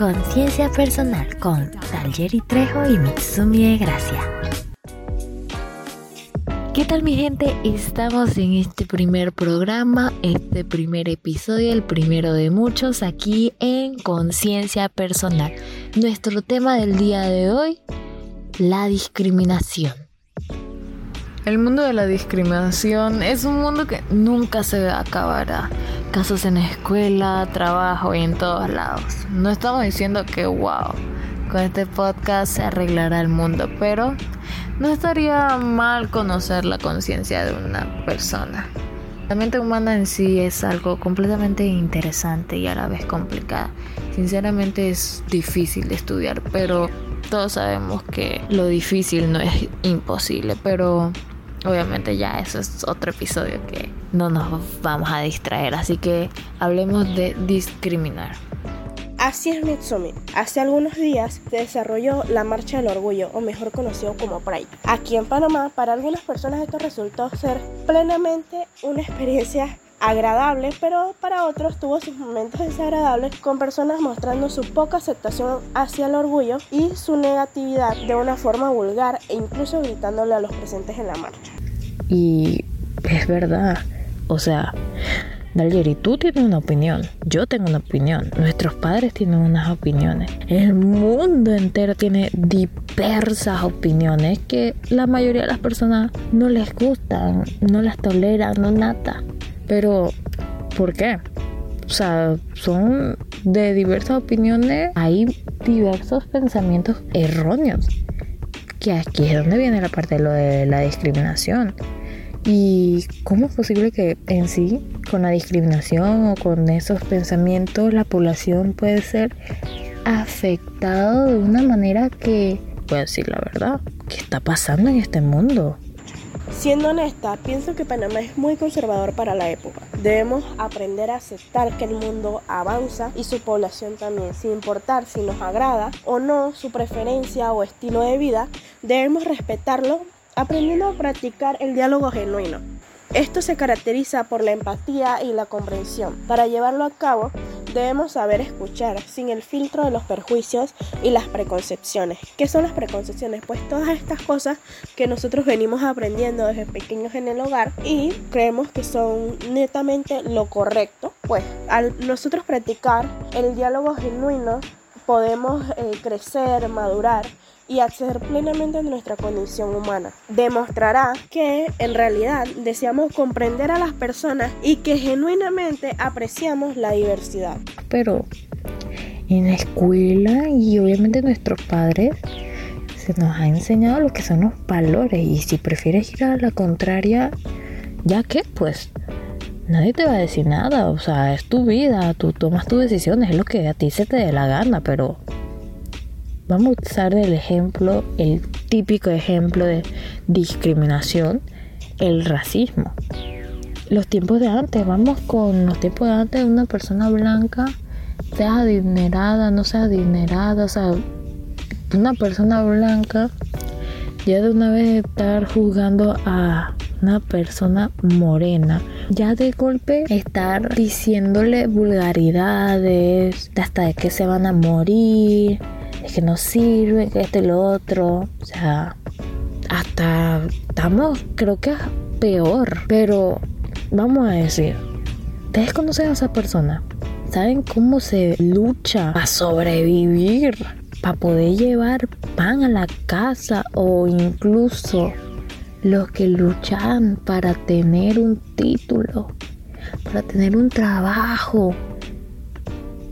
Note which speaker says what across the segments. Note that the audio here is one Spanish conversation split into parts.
Speaker 1: Conciencia Personal con Talgeri Trejo y Mitsumi de Gracia. ¿Qué tal mi gente? Estamos en este primer programa, este primer episodio, el primero de muchos aquí en Conciencia Personal. Nuestro tema del día de hoy, la discriminación. El mundo de la discriminación es un mundo que nunca se acabará. Casos en escuela, trabajo y en todos lados. No estamos diciendo que wow, con este podcast se arreglará el mundo, pero no estaría mal conocer la conciencia de una persona. La mente humana en sí es algo completamente interesante y a la vez complicada. Sinceramente es difícil de estudiar, pero todos sabemos que lo difícil no es imposible, pero obviamente ya eso es otro episodio que no nos vamos a distraer, así que hablemos de discriminar.
Speaker 2: Así es Mitsumi. Hace algunos días se desarrolló la Marcha del Orgullo, o mejor conocido como Pride. Aquí en Panamá, para algunas personas esto resultó ser plenamente una experiencia agradable, pero para otros tuvo sus momentos desagradables con personas mostrando su poca aceptación hacia el orgullo y su negatividad de una forma vulgar e incluso gritándole a los presentes en la marcha.
Speaker 1: Y es verdad, o sea, Dalyeri, tú tienes una opinión, yo tengo una opinión, nuestros padres tienen unas opiniones, el mundo entero tiene diversas opiniones que la mayoría de las personas no les gustan, no las toleran, no nada. Pero, ¿por qué? O sea, son de diversas opiniones, hay diversos pensamientos erróneos. Que aquí es donde viene la parte de lo de la discriminación. ¿Y cómo es posible que en sí, con la discriminación o con esos pensamientos, la población puede ser afectada de una manera que, puedo decir la verdad, ¿qué está pasando en este mundo?
Speaker 2: Siendo honesta, pienso que Panamá es muy conservador para la época. Debemos aprender a aceptar que el mundo avanza y su población también, sin importar si nos agrada o no su preferencia o estilo de vida, debemos respetarlo aprendiendo a practicar el diálogo genuino. Esto se caracteriza por la empatía y la comprensión. Para llevarlo a cabo, debemos saber escuchar sin el filtro de los perjuicios y las preconcepciones. ¿Qué son las preconcepciones? Pues todas estas cosas que nosotros venimos aprendiendo desde pequeños en el hogar y creemos que son netamente lo correcto. Pues al nosotros practicar el diálogo genuino podemos eh, crecer, madurar y acceder plenamente a nuestra condición humana. Demostrará que en realidad deseamos comprender a las personas y que genuinamente apreciamos la diversidad.
Speaker 1: Pero en la escuela y obviamente nuestros padres se nos ha enseñado lo que son los valores y si prefieres ir a la contraria, ya que pues nadie te va a decir nada, o sea, es tu vida, tú tomas tus decisiones, es lo que a ti se te dé la gana, pero Vamos a usar el ejemplo, el típico ejemplo de discriminación, el racismo. Los tiempos de antes, vamos con los tiempos de antes, una persona blanca, sea adinerada, no sea adinerada, o sea, una persona blanca ya de una vez estar juzgando a una persona morena, ya de golpe estar diciéndole vulgaridades, hasta de que se van a morir, es que no sirve, que esto y lo otro. O sea, hasta estamos, creo que es peor. Pero vamos a decir, ¿ustedes conocen a esa persona? ¿Saben cómo se lucha a sobrevivir? Para poder llevar pan a la casa o incluso los que luchan para tener un título, para tener un trabajo,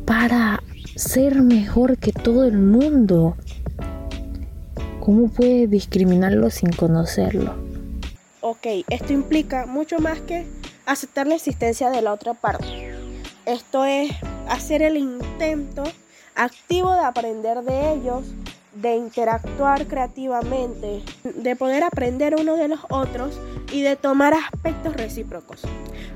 Speaker 1: para ser mejor que todo el mundo. ¿Cómo puede discriminarlo sin conocerlo?
Speaker 2: Ok, esto implica mucho más que aceptar la existencia de la otra parte. Esto es hacer el intento activo de aprender de ellos, de interactuar creativamente, de poder aprender uno de los otros y de tomar aspectos recíprocos.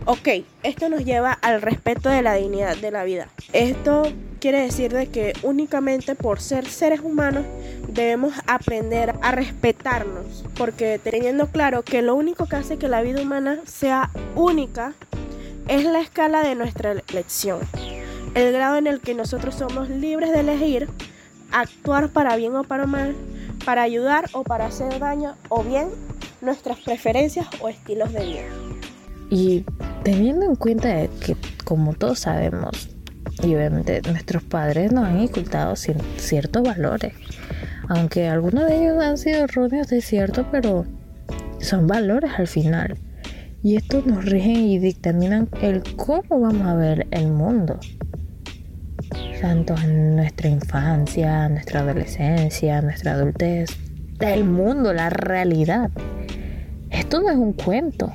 Speaker 2: Ok, esto nos lleva al respeto de la dignidad de la vida. Esto quiere decir de que únicamente por ser seres humanos debemos aprender a respetarnos, porque teniendo claro que lo único que hace que la vida humana sea única es la escala de nuestra elección. el grado en el que nosotros somos libres de elegir actuar para bien o para mal, para ayudar o para hacer daño, o bien nuestras preferencias o estilos de vida.
Speaker 1: Y teniendo en cuenta que, como todos sabemos, nuestros padres nos han incultado ciertos valores, aunque algunos de ellos han sido erróneos, de cierto, pero son valores al final. Y estos nos rigen y dictaminan el cómo vamos a ver el mundo. Tanto en nuestra infancia, nuestra adolescencia, nuestra adultez, el mundo, la realidad. Esto no es un cuento.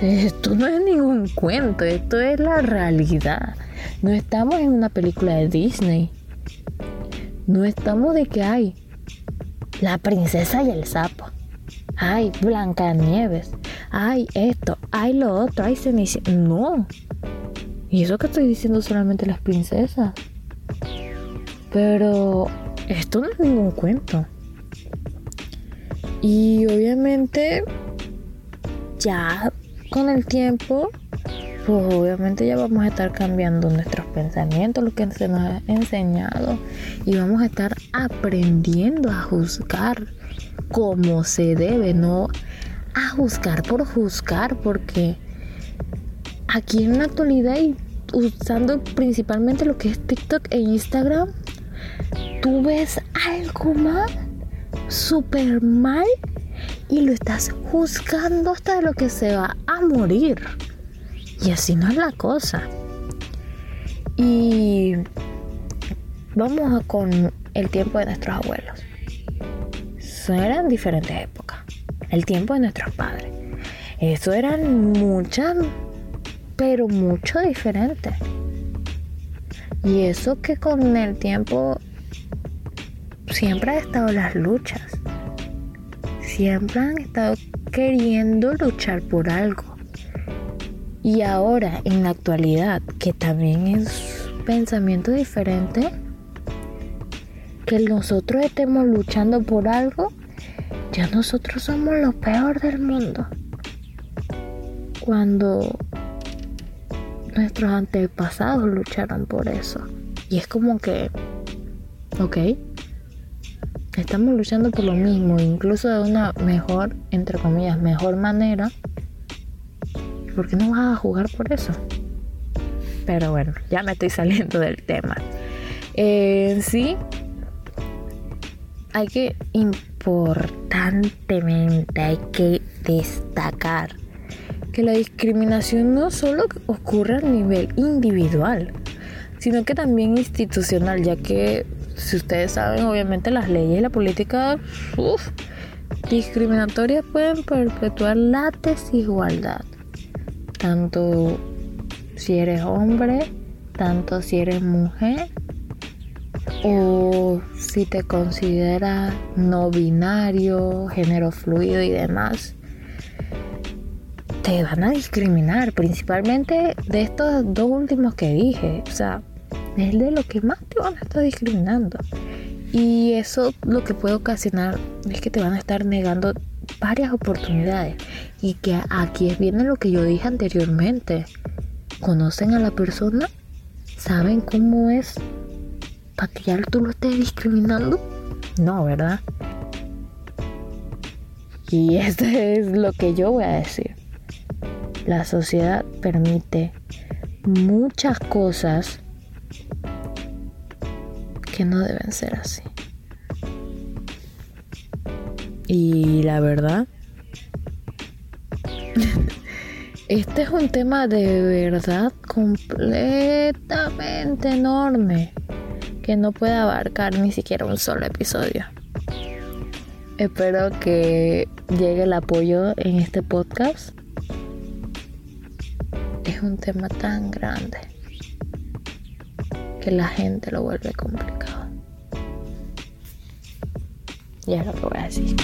Speaker 1: Esto no es ningún cuento, esto es la realidad. No estamos en una película de Disney. No estamos de que hay la princesa y el sapo. Hay Nieves. Hay esto, hay lo otro, hay Cenicienta. No. Y eso que estoy diciendo solamente las princesas. Pero esto no es ningún cuento. Y obviamente ya con el tiempo, pues obviamente ya vamos a estar cambiando nuestros pensamientos, lo que se nos ha enseñado, y vamos a estar aprendiendo a juzgar como se debe, no a juzgar por juzgar, porque aquí en la actualidad y usando principalmente lo que es TikTok e Instagram, tú ves algo mal, súper mal y lo estás juzgando hasta de lo que se va a morir. Y así no es la cosa. Y vamos con el tiempo de nuestros abuelos. eran diferentes épocas. El tiempo de nuestros padres. Eso eran muchas, pero mucho diferentes. Y eso que con el tiempo siempre ha estado las luchas siempre han estado queriendo luchar por algo. Y ahora, en la actualidad, que también es pensamiento diferente, que nosotros estemos luchando por algo, ya nosotros somos lo peor del mundo. Cuando nuestros antepasados lucharon por eso. Y es como que, ok, estamos luchando por lo mismo, incluso de una mejor, entre comillas, mejor manera. ¿Por qué no vas a jugar por eso? Pero bueno, ya me estoy saliendo del tema. Eh, sí, hay que importantemente, hay que destacar que la discriminación no solo ocurre a nivel individual, sino que también institucional, ya que si ustedes saben, obviamente las leyes y la política discriminatorias pueden perpetuar la desigualdad. Tanto si eres hombre, tanto si eres mujer, o si te consideras no binario, género fluido y demás, van a discriminar, principalmente de estos dos últimos que dije. O sea, es de lo que más te van a estar discriminando. Y eso lo que puede ocasionar es que te van a estar negando varias oportunidades. Y que aquí viene lo que yo dije anteriormente. ¿Conocen a la persona? ¿Saben cómo es? ¿Para que ya tú lo estés discriminando? No, ¿verdad? Y esto es lo que yo voy a decir. La sociedad permite muchas cosas que no deben ser así. Y la verdad, este es un tema de verdad completamente enorme que no puede abarcar ni siquiera un solo episodio. Espero que llegue el apoyo en este podcast. Es un tema tan grande que la gente lo vuelve complicado. Es lo voy a decir.